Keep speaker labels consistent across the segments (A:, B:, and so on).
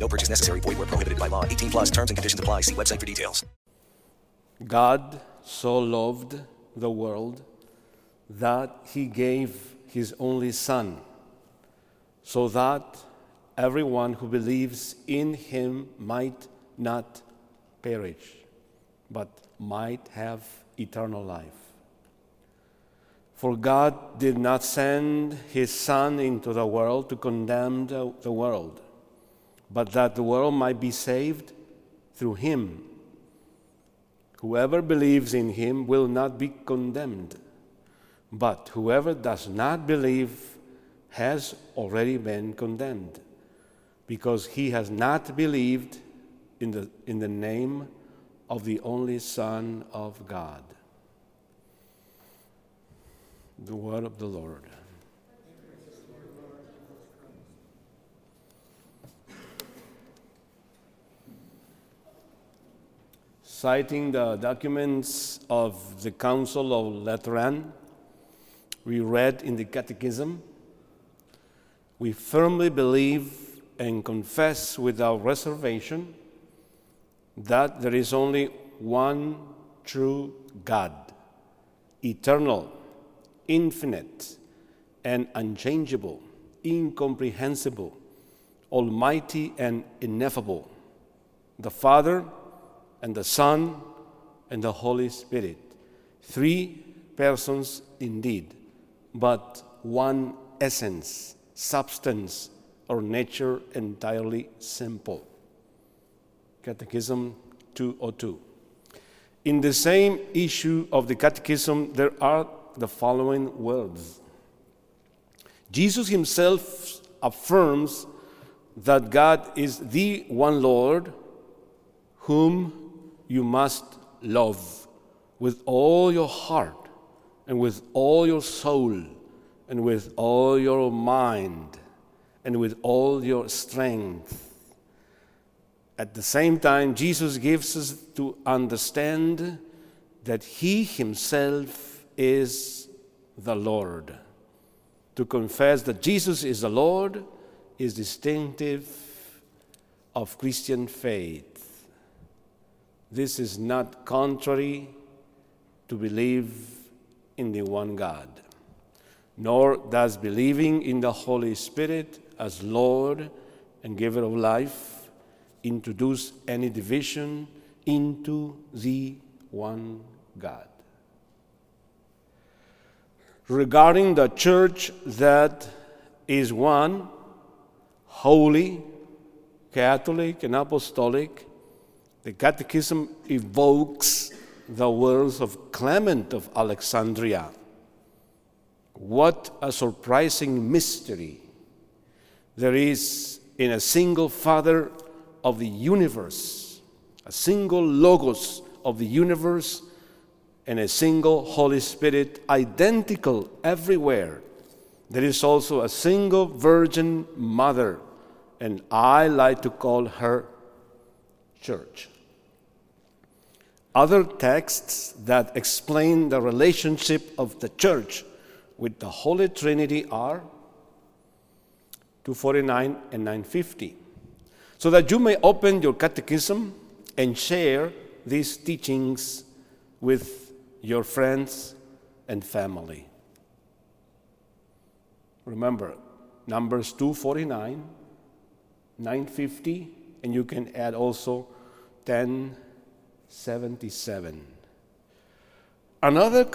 A: No purchase necessary. Void where prohibited by law. 18 plus terms and conditions apply. See website for details.
B: God so loved the world that he gave his only Son, so that everyone who believes in him might not perish, but might have eternal life. For God did not send his Son into the world to condemn the, the world, but that the world might be saved through him. Whoever believes in him will not be condemned, but whoever does not believe has already been condemned, because he has not believed in the, in the name of the only Son of God. The word of the Lord. Citing the documents of the Council of Lateran, we read in the Catechism, we firmly believe and confess without reservation that there is only one true God, eternal, infinite, and unchangeable, incomprehensible, almighty, and ineffable, the Father, and the Son, and the Holy Spirit. Three persons indeed, but one essence, substance, or nature entirely simple. Catechism 202. In the same issue of the Catechism, there are the following words Jesus himself affirms that God is the one Lord whom you must love with all your heart and with all your soul and with all your mind and with all your strength. At the same time, Jesus gives us to understand that He Himself is the Lord. To confess that Jesus is the Lord is distinctive of Christian faith. This is not contrary to believe in the one God, nor does believing in the Holy Spirit as Lord and giver of life introduce any division into the one God. Regarding the church that is one, holy, Catholic, and apostolic, the Catechism evokes the words of Clement of Alexandria. What a surprising mystery there is in a single Father of the universe, a single Logos of the universe, and a single Holy Spirit identical everywhere. There is also a single Virgin Mother, and I like to call her Church. Other texts that explain the relationship of the Church with the Holy Trinity are 249 and 950 so that you may open your catechism and share these teachings with your friends and family. Remember, Numbers 249, 950, and you can add also 1077. Another,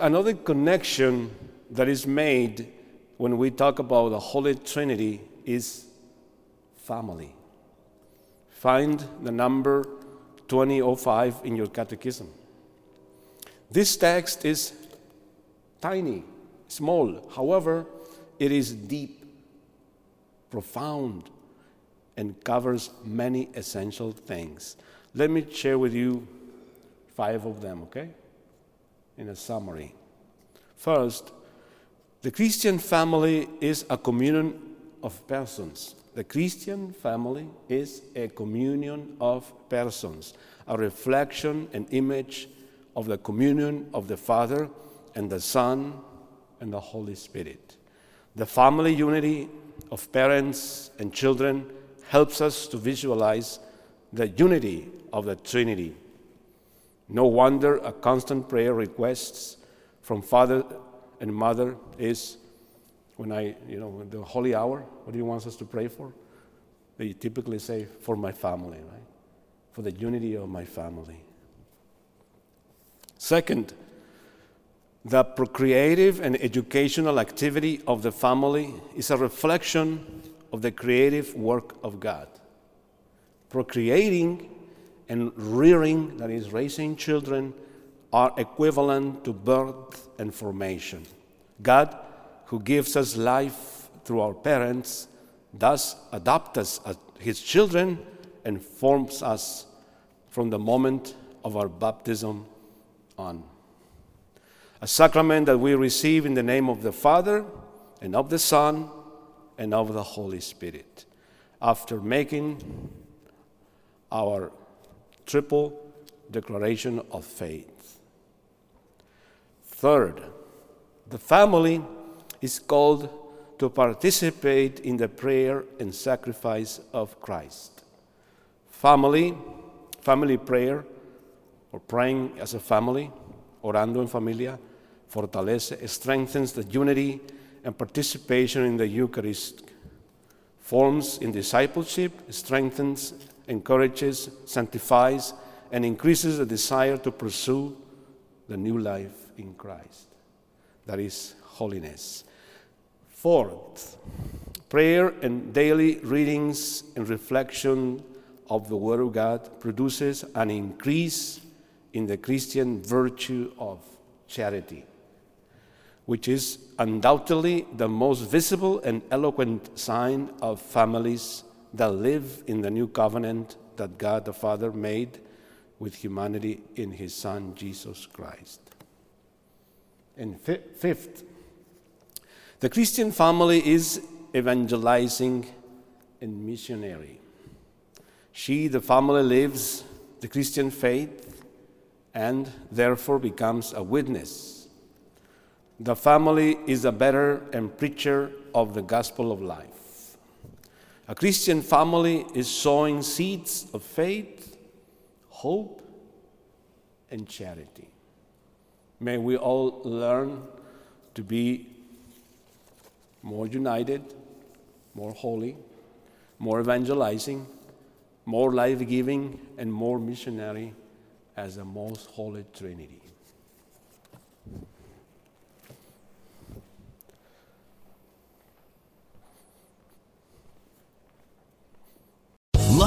B: another connection that is made when we talk about the Holy Trinity is family. Find the number 2005 in your catechism. This text is tiny, small. However, it is deep, profound, and covers many essential things. Let me share with you five of them, okay? In a summary. First, the Christian family is a communion of persons. The Christian family is a communion of persons, a reflection and image of the communion of the Father and the Son and the Holy Spirit. The family unity of parents and children helps us to visualize the unity of the Trinity. No wonder a constant prayer requests from father and mother is when I, you know, the holy hour, what do you want us to pray for? They typically say, for my family, right? For the unity of my family. Second, the procreative and educational activity of the family is a reflection of the creative work of God. Procreating and rearing, that is, raising children, are equivalent to birth and formation. God, who gives us life through our parents, thus adopts us as His children and forms us from the moment of our baptism on. A sacrament that we receive in the name of the Father and of the Son and of the Holy Spirit. After making our triple declaration of faith. Third, the family is called to participate in the prayer and sacrifice of Christ. Family, family prayer, or praying as a family, orando en familia, fortalece, strengthens the unity and participation in the Eucharist, forms in discipleship, strengthens, encourages, sanctifies, and increases the desire to pursue the new life in Christ. That is holiness. Fourth, prayer and daily readings and reflection of the Word of God produces an increase in the Christian virtue of charity, which is undoubtedly the most visible and eloquent sign of families that live in the new covenant that God the Father made with humanity in His Son Jesus Christ. And fifth, the Christian family is evangelizing and missionary. She, the family, lives the Christian faith and therefore becomes a witness. The family is a bearer and preacher of the gospel of life. A Christian family is sowing seeds of faith, hope, and charity. May we all learn to be more united, more holy, more evangelizing, more life giving, and more missionary as the most holy Trinity.